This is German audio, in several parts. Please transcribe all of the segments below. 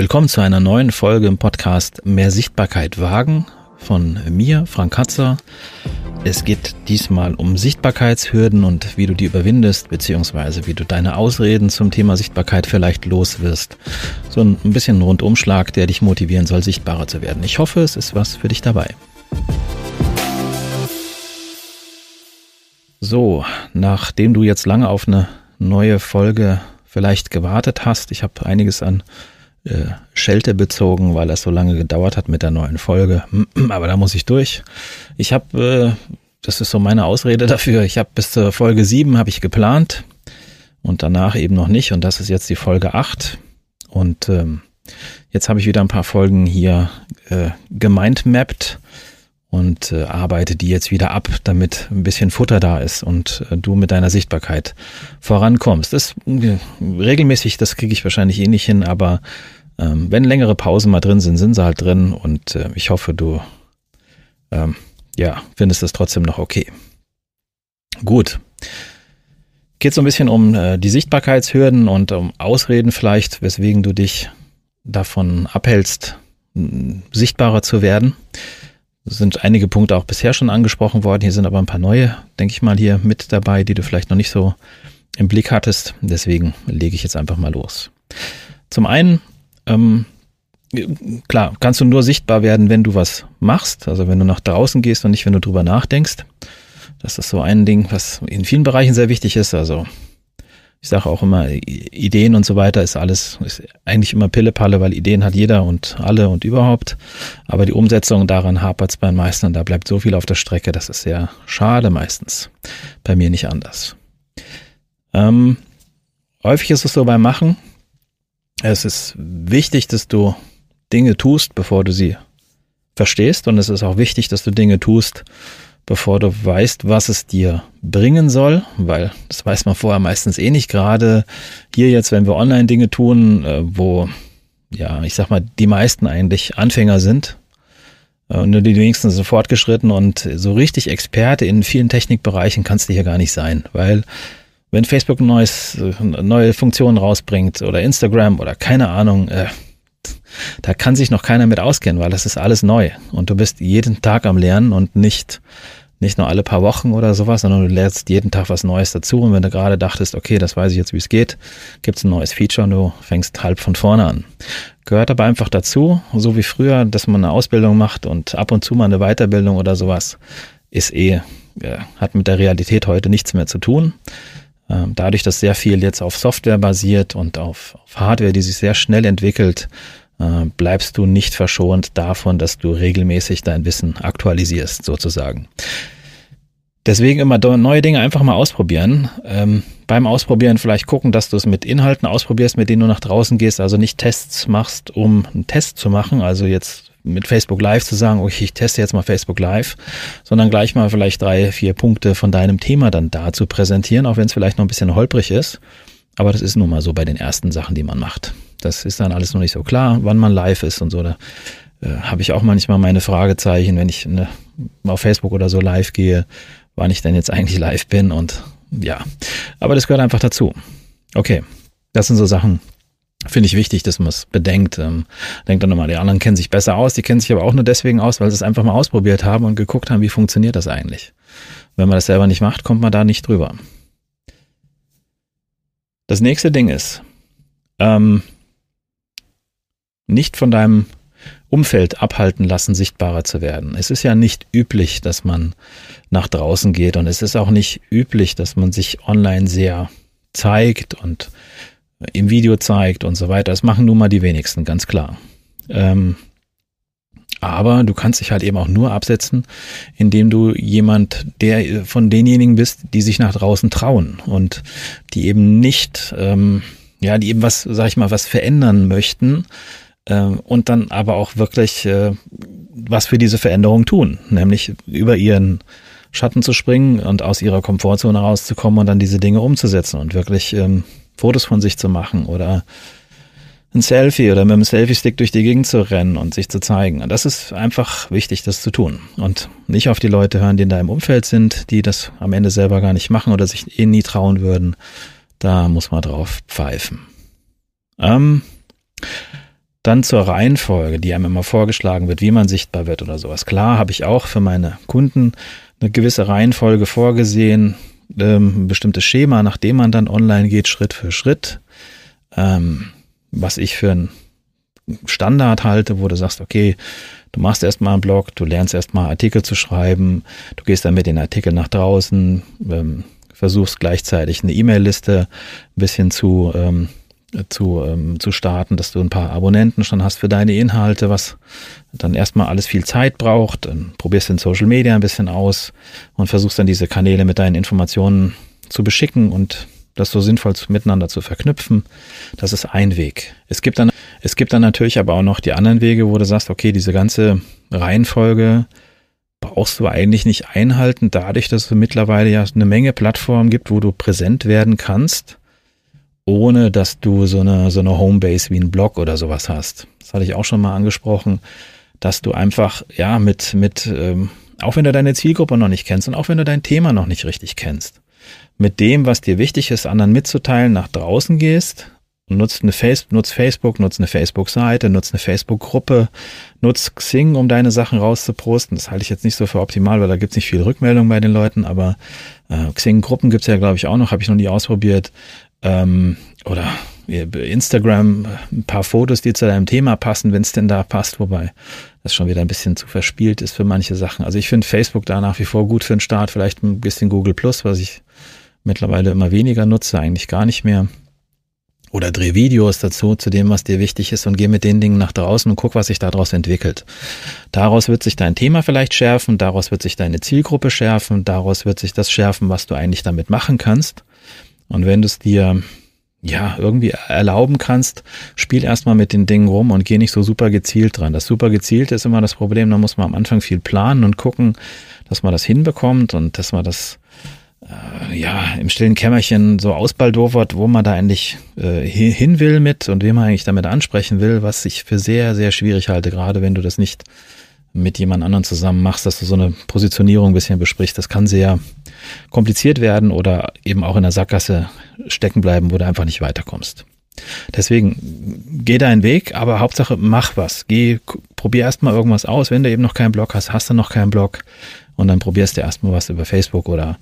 Willkommen zu einer neuen Folge im Podcast Mehr Sichtbarkeit wagen von mir, Frank Katzer. Es geht diesmal um Sichtbarkeitshürden und wie du die überwindest, beziehungsweise wie du deine Ausreden zum Thema Sichtbarkeit vielleicht los wirst. So ein bisschen Rundumschlag, der dich motivieren soll, sichtbarer zu werden. Ich hoffe, es ist was für dich dabei. So, nachdem du jetzt lange auf eine neue Folge vielleicht gewartet hast, ich habe einiges an äh, Schelte bezogen, weil das so lange gedauert hat mit der neuen Folge. Aber da muss ich durch. Ich habe, äh, das ist so meine Ausrede dafür, ich habe bis zur Folge 7 habe ich geplant und danach eben noch nicht. Und das ist jetzt die Folge 8. Und ähm, jetzt habe ich wieder ein paar Folgen hier äh, gemindmappt und äh, arbeite die jetzt wieder ab, damit ein bisschen Futter da ist und äh, du mit deiner Sichtbarkeit vorankommst. Das äh, regelmäßig, das kriege ich wahrscheinlich eh nicht hin, aber ähm, wenn längere Pausen mal drin sind, sind sie halt drin und äh, ich hoffe, du ähm, ja, findest es trotzdem noch okay. Gut. Geht so ein bisschen um äh, die Sichtbarkeitshürden und um Ausreden vielleicht, weswegen du dich davon abhältst, sichtbarer zu werden. Es sind einige Punkte auch bisher schon angesprochen worden. Hier sind aber ein paar neue, denke ich mal, hier mit dabei, die du vielleicht noch nicht so im Blick hattest. Deswegen lege ich jetzt einfach mal los. Zum einen, ähm, klar, kannst du nur sichtbar werden, wenn du was machst. Also wenn du nach draußen gehst und nicht, wenn du drüber nachdenkst. Das ist so ein Ding, was in vielen Bereichen sehr wichtig ist. Also ich sage auch immer, Ideen und so weiter ist alles, ist eigentlich immer Pillepalle, weil Ideen hat jeder und alle und überhaupt. Aber die Umsetzung daran hapert es bei den meisten und da bleibt so viel auf der Strecke, das ist sehr schade meistens. Bei mir nicht anders. Ähm, häufig ist es so beim Machen. Es ist wichtig, dass du Dinge tust, bevor du sie verstehst. Und es ist auch wichtig, dass du Dinge tust, bevor du weißt, was es dir bringen soll, weil das weiß man vorher meistens eh nicht. Gerade hier jetzt, wenn wir online Dinge tun, äh, wo, ja, ich sag mal, die meisten eigentlich Anfänger sind, äh, und nur die wenigsten sind fortgeschritten und so richtig Experte in vielen Technikbereichen kannst du hier gar nicht sein, weil wenn Facebook neues, äh, neue Funktionen rausbringt oder Instagram oder keine Ahnung, äh, da kann sich noch keiner mit auskennen, weil das ist alles neu und du bist jeden Tag am Lernen und nicht nicht nur alle paar Wochen oder sowas, sondern du lernst jeden Tag was Neues dazu. Und wenn du gerade dachtest, okay, das weiß ich jetzt, wie es geht, gibt es ein neues Feature und du fängst halb von vorne an. Gehört aber einfach dazu, so wie früher, dass man eine Ausbildung macht und ab und zu mal eine Weiterbildung oder sowas, ist eh, ja, hat mit der Realität heute nichts mehr zu tun. Ähm, dadurch, dass sehr viel jetzt auf Software basiert und auf, auf Hardware, die sich sehr schnell entwickelt, äh, bleibst du nicht verschont davon, dass du regelmäßig dein Wissen aktualisierst, sozusagen. Deswegen immer neue Dinge einfach mal ausprobieren. Ähm, beim Ausprobieren vielleicht gucken, dass du es mit Inhalten ausprobierst, mit denen du nach draußen gehst, also nicht Tests machst, um einen Test zu machen, also jetzt mit Facebook Live zu sagen, okay, ich teste jetzt mal Facebook Live, sondern gleich mal vielleicht drei, vier Punkte von deinem Thema dann da zu präsentieren, auch wenn es vielleicht noch ein bisschen holprig ist. Aber das ist nun mal so bei den ersten Sachen, die man macht. Das ist dann alles noch nicht so klar, wann man live ist und so. Da äh, habe ich auch manchmal meine Fragezeichen, wenn ich ne, auf Facebook oder so live gehe, wann ich denn jetzt eigentlich live bin und ja. Aber das gehört einfach dazu. Okay, das sind so Sachen, finde ich wichtig, dass man es bedenkt. Ähm, denkt dann nochmal, die anderen kennen sich besser aus, die kennen sich aber auch nur deswegen aus, weil sie es einfach mal ausprobiert haben und geguckt haben, wie funktioniert das eigentlich. Wenn man das selber nicht macht, kommt man da nicht drüber. Das nächste Ding ist, ähm, nicht von deinem Umfeld abhalten lassen, sichtbarer zu werden. Es ist ja nicht üblich, dass man nach draußen geht und es ist auch nicht üblich, dass man sich online sehr zeigt und im Video zeigt und so weiter. Das machen nun mal die wenigsten, ganz klar. Ähm, aber du kannst dich halt eben auch nur absetzen, indem du jemand, der von denjenigen bist, die sich nach draußen trauen und die eben nicht, ähm, ja, die eben was, sag ich mal, was verändern möchten, ähm, und dann aber auch wirklich äh, was für diese Veränderung tun, nämlich über ihren Schatten zu springen und aus ihrer Komfortzone rauszukommen und dann diese Dinge umzusetzen und wirklich ähm, Fotos von sich zu machen oder ein Selfie oder mit einem Selfie-Stick durch die Gegend zu rennen und sich zu zeigen. Das ist einfach wichtig, das zu tun. Und nicht auf die Leute hören, die in deinem Umfeld sind, die das am Ende selber gar nicht machen oder sich eh nie trauen würden. Da muss man drauf pfeifen. Ähm, Dann zur Reihenfolge, die einem immer vorgeschlagen wird, wie man sichtbar wird oder sowas. Klar habe ich auch für meine Kunden eine gewisse Reihenfolge vorgesehen, ähm, bestimmtes Schema, nachdem man dann online geht, Schritt für Schritt. Ähm, was ich für ein Standard halte, wo du sagst, okay, du machst erstmal einen Blog, du lernst erstmal Artikel zu schreiben, du gehst dann mit den Artikeln nach draußen, ähm, versuchst gleichzeitig eine E-Mail-Liste ein bisschen zu, ähm, zu, ähm, zu starten, dass du ein paar Abonnenten schon hast für deine Inhalte, was dann erstmal alles viel Zeit braucht. Dann probierst du in Social Media ein bisschen aus und versuchst dann diese Kanäle mit deinen Informationen zu beschicken und das so sinnvoll miteinander zu verknüpfen. Das ist ein Weg. Es gibt dann, es gibt dann natürlich aber auch noch die anderen Wege, wo du sagst, okay, diese ganze Reihenfolge brauchst du eigentlich nicht einhalten, dadurch, dass es mittlerweile ja eine Menge Plattformen gibt, wo du präsent werden kannst, ohne dass du so eine, so eine Homebase wie ein Blog oder sowas hast. Das hatte ich auch schon mal angesprochen, dass du einfach, ja, mit, mit, ähm, auch wenn du deine Zielgruppe noch nicht kennst und auch wenn du dein Thema noch nicht richtig kennst, mit dem, was dir wichtig ist, anderen mitzuteilen, nach draußen gehst nutzt eine Face nutzt Facebook, nutzt eine Facebook-Seite, nutzt eine Facebook-Gruppe, nutzt Xing, um deine Sachen rauszuposten. Das halte ich jetzt nicht so für optimal, weil da gibt es nicht viel Rückmeldung bei den Leuten, aber äh, Xing-Gruppen gibt's ja, glaube ich, auch noch, habe ich noch nie ausprobiert. Ähm, oder Instagram, ein paar Fotos, die zu deinem Thema passen, wenn es denn da passt, wobei das schon wieder ein bisschen zu verspielt ist für manche Sachen. Also ich finde Facebook da nach wie vor gut für den Start, vielleicht ein bisschen Google Plus, was ich mittlerweile immer weniger nutze, eigentlich gar nicht mehr. Oder dreh Videos dazu, zu dem, was dir wichtig ist und geh mit den Dingen nach draußen und guck, was sich daraus entwickelt. Daraus wird sich dein Thema vielleicht schärfen, daraus wird sich deine Zielgruppe schärfen, daraus wird sich das schärfen, was du eigentlich damit machen kannst. Und wenn du es dir ja, irgendwie erlauben kannst, spiel erstmal mit den Dingen rum und geh nicht so super gezielt dran. Das super gezielt ist immer das Problem, da muss man am Anfang viel planen und gucken, dass man das hinbekommt und dass man das äh, ja, im stillen Kämmerchen so ausbaldowert, wo man da eigentlich äh, hin will mit und wem man eigentlich damit ansprechen will, was ich für sehr, sehr schwierig halte, gerade wenn du das nicht mit jemand anderen zusammen machst, dass du so eine Positionierung ein bisschen besprichst. Das kann sehr kompliziert werden oder eben auch in der Sackgasse stecken bleiben, wo du einfach nicht weiterkommst. Deswegen geh deinen Weg, aber Hauptsache mach was. Geh, probier erstmal irgendwas aus. Wenn du eben noch keinen Blog hast, hast du noch keinen Blog und dann probierst du erstmal was über Facebook oder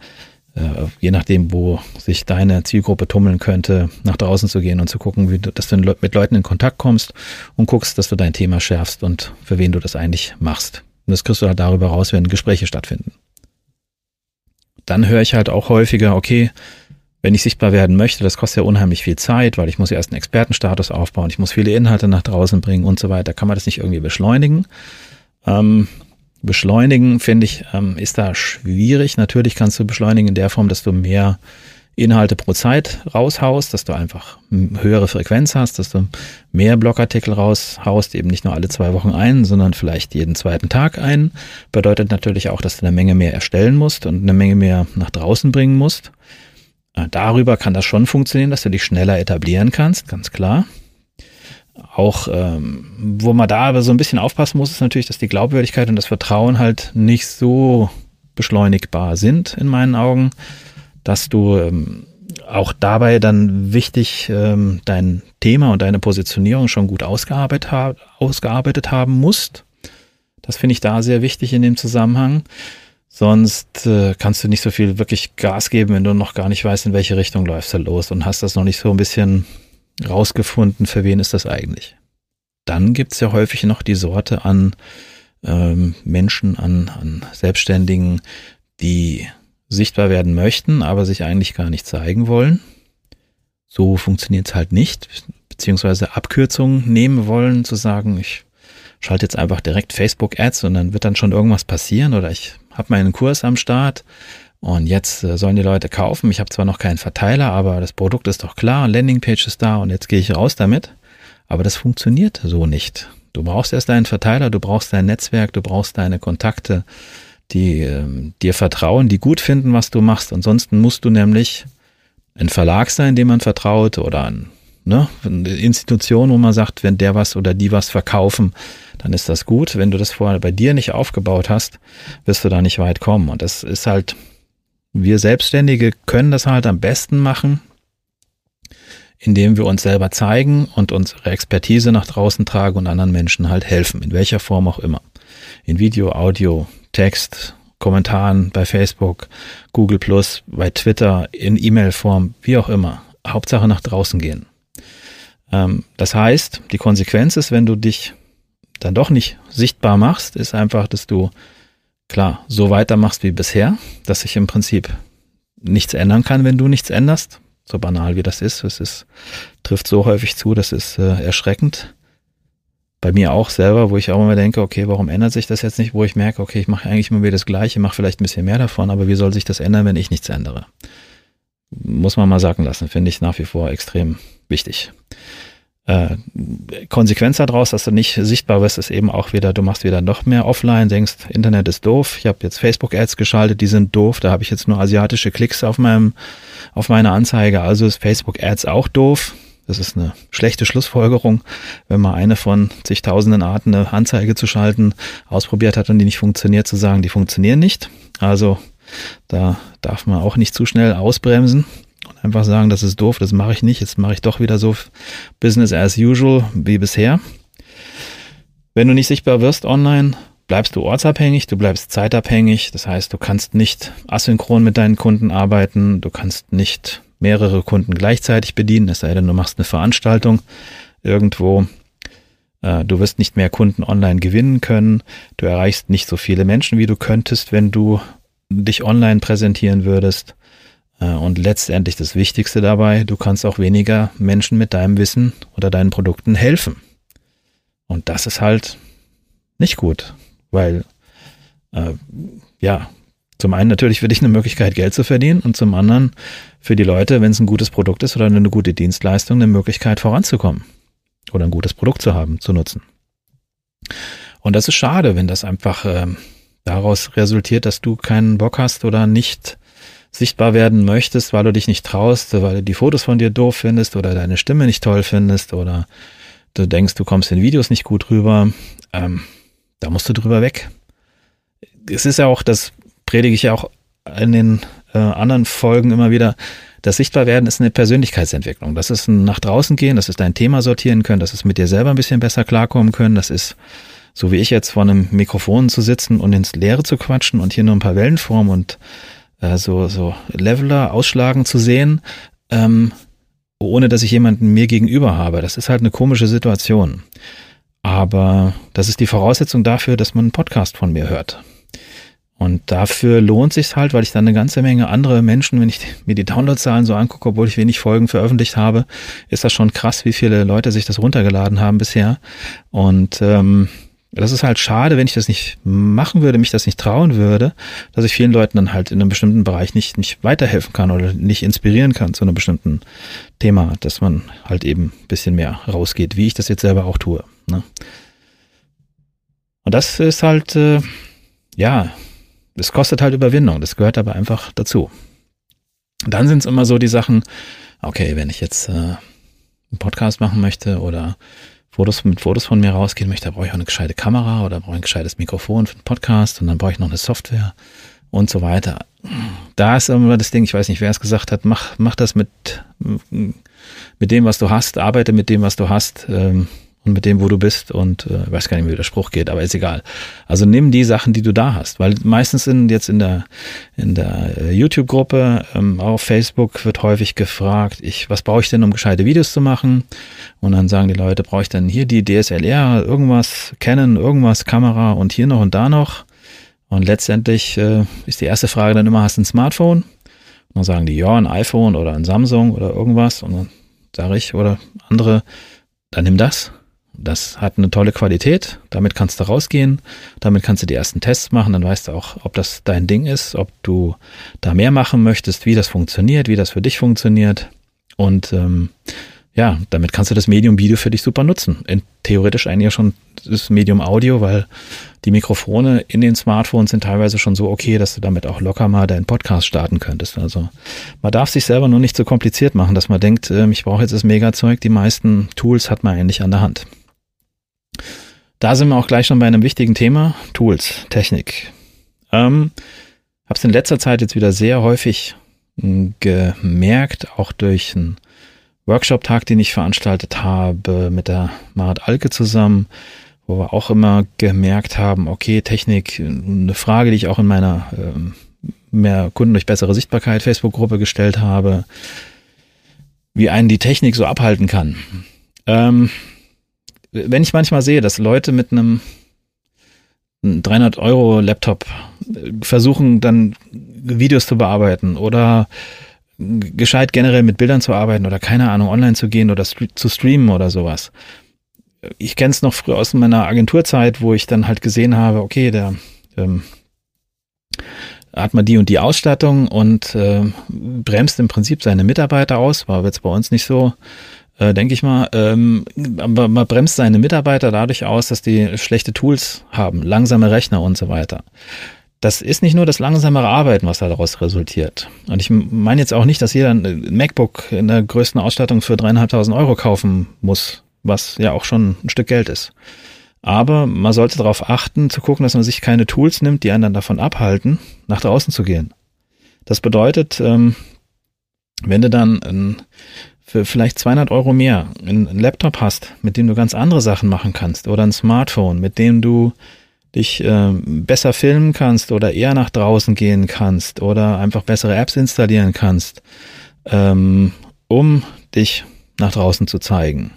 äh, je nachdem, wo sich deine Zielgruppe tummeln könnte, nach draußen zu gehen und zu gucken, wie du, dass du mit Leuten in Kontakt kommst und guckst, dass du dein Thema schärfst und für wen du das eigentlich machst. Und das kriegst du halt darüber raus, wenn Gespräche stattfinden. Dann höre ich halt auch häufiger, okay, wenn ich sichtbar werden möchte, das kostet ja unheimlich viel Zeit, weil ich muss ja erst einen Expertenstatus aufbauen, ich muss viele Inhalte nach draußen bringen und so weiter. Kann man das nicht irgendwie beschleunigen? Ähm, Beschleunigen, finde ich, ähm, ist da schwierig. Natürlich kannst du beschleunigen in der Form, dass du mehr Inhalte pro Zeit raushaust, dass du einfach höhere Frequenz hast, dass du mehr Blogartikel raushaust, eben nicht nur alle zwei Wochen ein, sondern vielleicht jeden zweiten Tag ein. Bedeutet natürlich auch, dass du eine Menge mehr erstellen musst und eine Menge mehr nach draußen bringen musst. Äh, darüber kann das schon funktionieren, dass du dich schneller etablieren kannst, ganz klar. Auch ähm, wo man da aber so ein bisschen aufpassen muss, ist natürlich, dass die Glaubwürdigkeit und das Vertrauen halt nicht so beschleunigbar sind in meinen Augen, dass du ähm, auch dabei dann wichtig ähm, dein Thema und deine Positionierung schon gut ausgearbeitet, ha ausgearbeitet haben musst. Das finde ich da sehr wichtig in dem Zusammenhang. Sonst äh, kannst du nicht so viel wirklich Gas geben, wenn du noch gar nicht weißt, in welche Richtung läufst du los und hast das noch nicht so ein bisschen rausgefunden, für wen ist das eigentlich. Dann gibt's ja häufig noch die Sorte an ähm, Menschen, an, an Selbstständigen, die sichtbar werden möchten, aber sich eigentlich gar nicht zeigen wollen. So funktioniert's halt nicht, beziehungsweise Abkürzungen nehmen wollen, zu sagen, ich schalte jetzt einfach direkt Facebook-Ads und dann wird dann schon irgendwas passieren oder ich habe meinen Kurs am Start und jetzt äh, sollen die Leute kaufen. Ich habe zwar noch keinen Verteiler, aber das Produkt ist doch klar, Landingpage ist da und jetzt gehe ich raus damit. Aber das funktioniert so nicht. Du brauchst erst deinen Verteiler, du brauchst dein Netzwerk, du brauchst deine Kontakte, die äh, dir vertrauen, die gut finden, was du machst. Ansonsten musst du nämlich ein Verlag sein, dem man vertraut oder ein, ne, eine Institution, wo man sagt, wenn der was oder die was verkaufen, dann ist das gut. Wenn du das vorher bei dir nicht aufgebaut hast, wirst du da nicht weit kommen. Und das ist halt wir Selbstständige können das halt am besten machen, indem wir uns selber zeigen und unsere Expertise nach draußen tragen und anderen Menschen halt helfen, in welcher Form auch immer. In Video, Audio, Text, Kommentaren bei Facebook, Google Plus, bei Twitter, in E-Mail-Form, wie auch immer. Hauptsache nach draußen gehen. Ähm, das heißt, die Konsequenz ist, wenn du dich dann doch nicht sichtbar machst, ist einfach, dass du klar so weitermachst wie bisher, dass sich im Prinzip nichts ändern kann, wenn du nichts änderst. So banal wie das ist, es ist, trifft so häufig zu, das ist äh, erschreckend. Bei mir auch selber, wo ich auch immer denke, okay, warum ändert sich das jetzt nicht, wo ich merke, okay, ich mache eigentlich immer wieder das Gleiche, mache vielleicht ein bisschen mehr davon, aber wie soll sich das ändern, wenn ich nichts ändere? Muss man mal sagen lassen, finde ich nach wie vor extrem wichtig äh, Konsequenz daraus, dass du nicht sichtbar wirst, ist eben auch wieder, du machst wieder noch mehr offline, denkst, Internet ist doof. Ich habe jetzt Facebook-Ads geschaltet, die sind doof. Da habe ich jetzt nur asiatische Klicks auf meinem, auf meiner Anzeige. Also ist Facebook-Ads auch doof. Das ist eine schlechte Schlussfolgerung, wenn man eine von zigtausenden Arten, eine Anzeige zu schalten, ausprobiert hat und die nicht funktioniert, zu sagen, die funktionieren nicht. Also da darf man auch nicht zu schnell ausbremsen und einfach sagen, das ist doof, das mache ich nicht, jetzt mache ich doch wieder so Business as usual wie bisher. Wenn du nicht sichtbar wirst online, bleibst du ortsabhängig, du bleibst zeitabhängig, das heißt, du kannst nicht asynchron mit deinen Kunden arbeiten, du kannst nicht mehrere Kunden gleichzeitig bedienen, es sei denn, du machst eine Veranstaltung irgendwo. Äh, du wirst nicht mehr Kunden online gewinnen können. Du erreichst nicht so viele Menschen, wie du könntest, wenn du dich online präsentieren würdest. Äh, und letztendlich das Wichtigste dabei, du kannst auch weniger Menschen mit deinem Wissen oder deinen Produkten helfen. Und das ist halt nicht gut, weil äh, ja, zum einen natürlich für dich eine Möglichkeit, Geld zu verdienen und zum anderen für die Leute, wenn es ein gutes Produkt ist oder eine gute Dienstleistung, eine Möglichkeit voranzukommen oder ein gutes Produkt zu haben, zu nutzen. Und das ist schade, wenn das einfach äh, daraus resultiert, dass du keinen Bock hast oder nicht sichtbar werden möchtest, weil du dich nicht traust, weil du die Fotos von dir doof findest oder deine Stimme nicht toll findest oder du denkst, du kommst in Videos nicht gut rüber, ähm, da musst du drüber weg. Es ist ja auch, das predige ich ja auch in den äh, anderen Folgen immer wieder, das Sichtbarwerden ist eine Persönlichkeitsentwicklung. Das ist ein nach draußen gehen, das ist dein Thema sortieren können, das ist mit dir selber ein bisschen besser klarkommen können, das ist so wie ich jetzt vor einem Mikrofon zu sitzen und ins Leere zu quatschen und hier nur ein paar Wellenformen und äh, so, so Leveler ausschlagen zu sehen, ähm, ohne dass ich jemanden mir gegenüber habe. Das ist halt eine komische Situation. Aber das ist die Voraussetzung dafür, dass man einen Podcast von mir hört. Und dafür lohnt sich halt, weil ich dann eine ganze Menge andere Menschen, wenn ich mir die Downloadzahlen so angucke, obwohl ich wenig Folgen veröffentlicht habe, ist das schon krass, wie viele Leute sich das runtergeladen haben bisher. Und ähm, das ist halt schade, wenn ich das nicht machen würde, mich das nicht trauen würde, dass ich vielen Leuten dann halt in einem bestimmten Bereich nicht, nicht weiterhelfen kann oder nicht inspirieren kann zu einem bestimmten Thema, dass man halt eben ein bisschen mehr rausgeht, wie ich das jetzt selber auch tue. Ne? Und das ist halt, äh, ja, das kostet halt Überwindung, das gehört aber einfach dazu. dann sind es immer so die Sachen, okay, wenn ich jetzt äh, einen Podcast machen möchte oder Fotos mit Fotos von mir rausgehen möchte, brauche ich auch eine gescheite Kamera oder brauche ich ein gescheites Mikrofon für einen Podcast und dann brauche ich noch eine Software und so weiter. Da ist immer das Ding, ich weiß nicht, wer es gesagt hat, mach, mach das mit, mit dem, was du hast, arbeite mit dem, was du hast. Ähm, und mit dem, wo du bist und äh, weiß gar nicht, wie der Spruch geht, aber ist egal. Also nimm die Sachen, die du da hast, weil meistens sind jetzt in der in der äh, YouTube-Gruppe ähm, auf Facebook wird häufig gefragt, ich was brauche ich denn, um gescheite Videos zu machen? Und dann sagen die Leute, brauche ich denn hier die DSLR, irgendwas Canon, irgendwas Kamera und hier noch und da noch? Und letztendlich äh, ist die erste Frage dann immer, hast du ein Smartphone? Und dann sagen die, ja, ein iPhone oder ein Samsung oder irgendwas. Und dann sage ich, oder andere, dann nimm das. Das hat eine tolle Qualität, damit kannst du rausgehen, damit kannst du die ersten Tests machen, dann weißt du auch, ob das dein Ding ist, ob du da mehr machen möchtest, wie das funktioniert, wie das für dich funktioniert. Und ähm, ja, damit kannst du das Medium Video für dich super nutzen. In, theoretisch eigentlich schon das Medium Audio, weil die Mikrofone in den Smartphones sind teilweise schon so okay, dass du damit auch locker mal deinen Podcast starten könntest. Also man darf sich selber nur nicht so kompliziert machen, dass man denkt, äh, ich brauche jetzt das Mega-Zeug. Die meisten Tools hat man eigentlich an der Hand. Da sind wir auch gleich schon bei einem wichtigen Thema, Tools, Technik. Ähm, Habe es in letzter Zeit jetzt wieder sehr häufig hm, gemerkt, auch durch ein Workshop-Tag, den ich veranstaltet habe mit der Marit Alke zusammen, wo wir auch immer gemerkt haben, okay, Technik, eine Frage, die ich auch in meiner ähm, mehr Kunden durch bessere Sichtbarkeit Facebook-Gruppe gestellt habe, wie einen die Technik so abhalten kann. Ähm, wenn ich manchmal sehe, dass Leute mit einem 300 Euro Laptop versuchen dann Videos zu bearbeiten oder gescheit generell mit Bildern zu arbeiten oder keine Ahnung online zu gehen oder zu streamen oder sowas. Ich kenne es noch früher aus meiner Agenturzeit, wo ich dann halt gesehen habe, okay, der ähm, hat man die und die Ausstattung und äh, bremst im Prinzip seine Mitarbeiter aus. War jetzt bei uns nicht so äh, denke ich mal. Ähm, aber man bremst seine Mitarbeiter dadurch aus, dass die schlechte Tools haben, langsame Rechner und so weiter. Das ist nicht nur das langsamere Arbeiten, was daraus resultiert. Und ich meine jetzt auch nicht, dass jeder ein MacBook in der größten Ausstattung für dreieinhalbtausend Euro kaufen muss, was ja auch schon ein Stück Geld ist. Aber man sollte darauf achten, zu gucken, dass man sich keine Tools nimmt, die einen dann davon abhalten, nach draußen zu gehen. Das bedeutet, ähm, wenn du dann für vielleicht 200 Euro mehr einen Laptop hast, mit dem du ganz andere Sachen machen kannst oder ein Smartphone, mit dem du dich äh, besser filmen kannst oder eher nach draußen gehen kannst oder einfach bessere Apps installieren kannst, ähm, um dich nach draußen zu zeigen.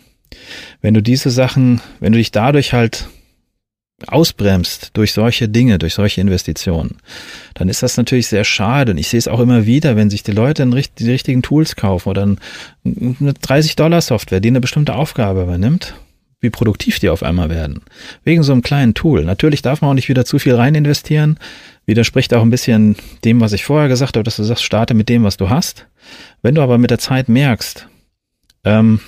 Wenn du diese Sachen, wenn du dich dadurch halt ausbremst durch solche Dinge, durch solche Investitionen, dann ist das natürlich sehr schade. Und ich sehe es auch immer wieder, wenn sich die Leute die richtigen Tools kaufen oder eine 30-Dollar-Software, die eine bestimmte Aufgabe übernimmt, wie produktiv die auf einmal werden. Wegen so einem kleinen Tool. Natürlich darf man auch nicht wieder zu viel rein investieren. Widerspricht auch ein bisschen dem, was ich vorher gesagt habe, dass du sagst, starte mit dem, was du hast. Wenn du aber mit der Zeit merkst, ähm,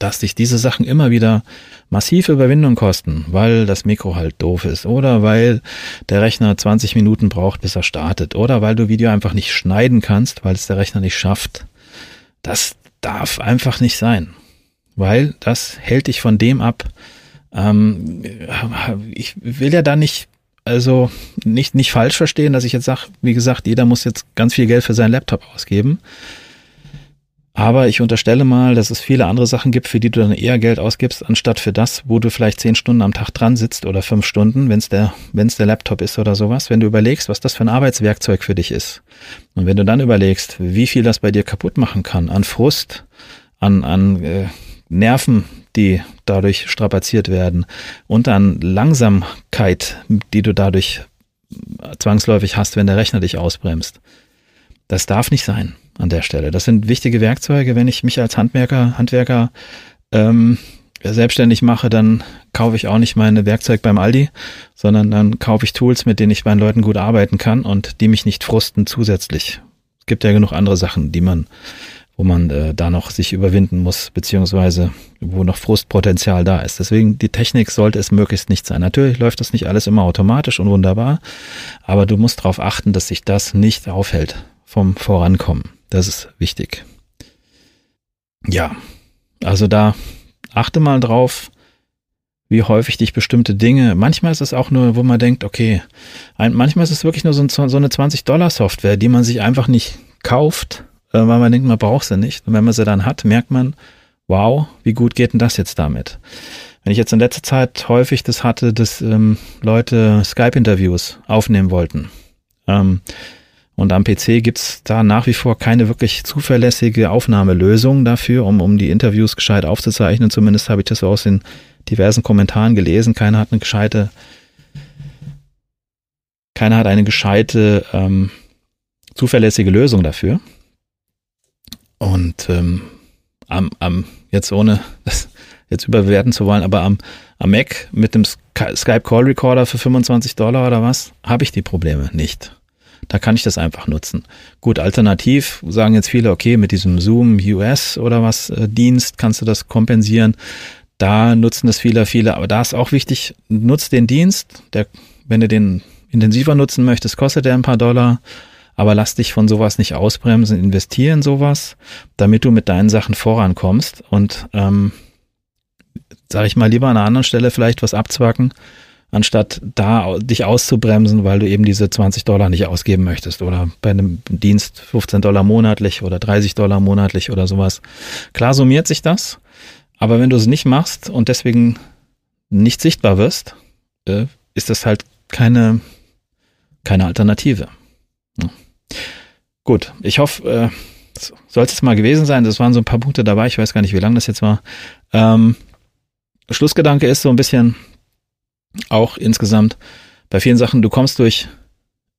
dass dich diese Sachen immer wieder massive Überwindung kosten, weil das Mikro halt doof ist oder weil der Rechner 20 Minuten braucht, bis er startet oder weil du Video einfach nicht schneiden kannst, weil es der Rechner nicht schafft. Das darf einfach nicht sein, weil das hält dich von dem ab. Ähm, ich will ja da nicht also nicht, nicht falsch verstehen, dass ich jetzt sage, wie gesagt, jeder muss jetzt ganz viel Geld für seinen Laptop ausgeben. Aber ich unterstelle mal, dass es viele andere Sachen gibt, für die du dann eher Geld ausgibst, anstatt für das, wo du vielleicht zehn Stunden am Tag dran sitzt oder fünf Stunden, wenn es der, wenn es der Laptop ist oder sowas. Wenn du überlegst, was das für ein Arbeitswerkzeug für dich ist. Und wenn du dann überlegst, wie viel das bei dir kaputt machen kann, an Frust, an, an äh, Nerven, die dadurch strapaziert werden und an Langsamkeit, die du dadurch zwangsläufig hast, wenn der Rechner dich ausbremst. Das darf nicht sein an der Stelle. Das sind wichtige Werkzeuge. Wenn ich mich als Handwerker, Handwerker ähm, selbstständig mache, dann kaufe ich auch nicht meine Werkzeug beim Aldi, sondern dann kaufe ich Tools, mit denen ich bei den Leuten gut arbeiten kann und die mich nicht frusten zusätzlich. Es gibt ja genug andere Sachen, die man, wo man äh, da noch sich überwinden muss, beziehungsweise wo noch Frustpotenzial da ist. Deswegen die Technik sollte es möglichst nicht sein. Natürlich läuft das nicht alles immer automatisch und wunderbar, aber du musst darauf achten, dass sich das nicht aufhält vom Vorankommen. Das ist wichtig. Ja, also da achte mal drauf, wie häufig dich bestimmte Dinge, manchmal ist es auch nur, wo man denkt, okay, manchmal ist es wirklich nur so, so eine 20-Dollar-Software, die man sich einfach nicht kauft, äh, weil man denkt, man braucht sie nicht. Und wenn man sie dann hat, merkt man, wow, wie gut geht denn das jetzt damit? Wenn ich jetzt in letzter Zeit häufig das hatte, dass ähm, Leute Skype-Interviews aufnehmen wollten, ähm, und am PC gibt's da nach wie vor keine wirklich zuverlässige Aufnahmelösung dafür, um, um die Interviews gescheit aufzuzeichnen. Zumindest habe ich das so aus den diversen Kommentaren gelesen. Keiner hat eine gescheite, keiner hat eine gescheite, ähm, zuverlässige Lösung dafür. Und ähm, am, am, jetzt ohne das jetzt überbewerten zu wollen, aber am, am Mac mit dem Skype Call Recorder für 25 Dollar oder was, habe ich die Probleme nicht. Da kann ich das einfach nutzen. Gut, alternativ sagen jetzt viele, okay, mit diesem Zoom US oder was äh, Dienst kannst du das kompensieren. Da nutzen das viele, viele, aber da ist auch wichtig, nutzt den Dienst, der, wenn du den intensiver nutzen möchtest, kostet der ein paar Dollar, aber lass dich von sowas nicht ausbremsen, investier in sowas, damit du mit deinen Sachen vorankommst und ähm, sage ich mal lieber an einer anderen Stelle vielleicht was abzwacken, anstatt da dich auszubremsen, weil du eben diese 20 Dollar nicht ausgeben möchtest oder bei einem Dienst 15 Dollar monatlich oder 30 Dollar monatlich oder sowas. Klar summiert sich das, aber wenn du es nicht machst und deswegen nicht sichtbar wirst, äh, ist das halt keine, keine Alternative. Gut, ich hoffe, äh, soll es mal gewesen sein. Das waren so ein paar Punkte dabei. Ich weiß gar nicht, wie lang das jetzt war. Ähm, Schlussgedanke ist so ein bisschen auch insgesamt bei vielen Sachen, du kommst durch,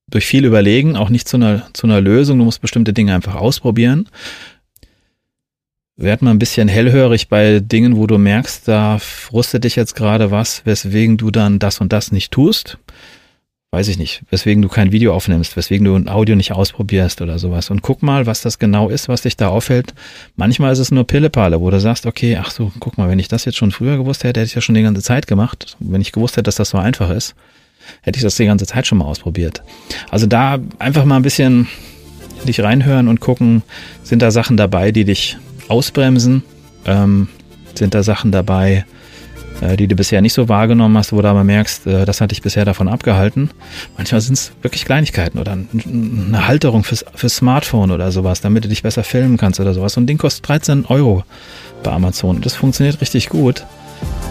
durch viel Überlegen auch nicht zu einer, zu einer Lösung. Du musst bestimmte Dinge einfach ausprobieren. Werd mal ein bisschen hellhörig bei Dingen, wo du merkst, da frustet dich jetzt gerade was, weswegen du dann das und das nicht tust weiß ich nicht, weswegen du kein Video aufnimmst, weswegen du ein Audio nicht ausprobierst oder sowas. Und guck mal, was das genau ist, was dich da auffällt. Manchmal ist es nur Pillepalle, wo du sagst, okay, ach so, guck mal, wenn ich das jetzt schon früher gewusst hätte, hätte ich ja schon die ganze Zeit gemacht. Wenn ich gewusst hätte, dass das so einfach ist, hätte ich das die ganze Zeit schon mal ausprobiert. Also da einfach mal ein bisschen dich reinhören und gucken, sind da Sachen dabei, die dich ausbremsen? Ähm, sind da Sachen dabei, die du bisher nicht so wahrgenommen hast, wo du aber merkst, äh, das hat dich bisher davon abgehalten. Manchmal sind es wirklich Kleinigkeiten oder eine Halterung fürs, fürs Smartphone oder sowas, damit du dich besser filmen kannst oder sowas. So ein Ding kostet 13 Euro bei Amazon. Das funktioniert richtig gut.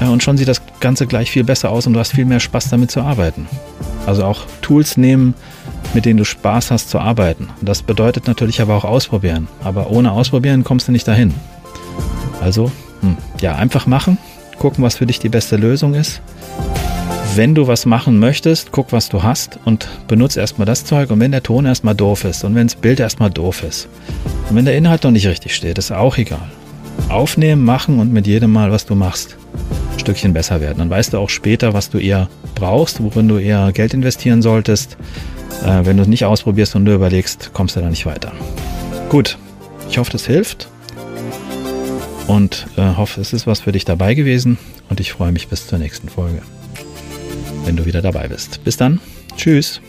Und schon sieht das Ganze gleich viel besser aus und du hast viel mehr Spaß damit zu arbeiten. Also auch Tools nehmen, mit denen du Spaß hast zu arbeiten. Und das bedeutet natürlich aber auch ausprobieren. Aber ohne ausprobieren kommst du nicht dahin. Also, hm, ja, einfach machen gucken, was für dich die beste Lösung ist. Wenn du was machen möchtest, guck, was du hast und benutze erstmal das Zeug. Und wenn der Ton erstmal doof ist und wenn das Bild erstmal doof ist und wenn der Inhalt noch nicht richtig steht, ist auch egal. Aufnehmen, machen und mit jedem Mal, was du machst, ein Stückchen besser werden. Dann weißt du auch später, was du eher brauchst, worin du eher Geld investieren solltest. Äh, wenn du es nicht ausprobierst und nur überlegst, kommst du da nicht weiter. Gut, ich hoffe, das hilft und äh, hoffe, es ist was für dich dabei gewesen und ich freue mich bis zur nächsten Folge, wenn du wieder dabei bist. Bis dann, tschüss.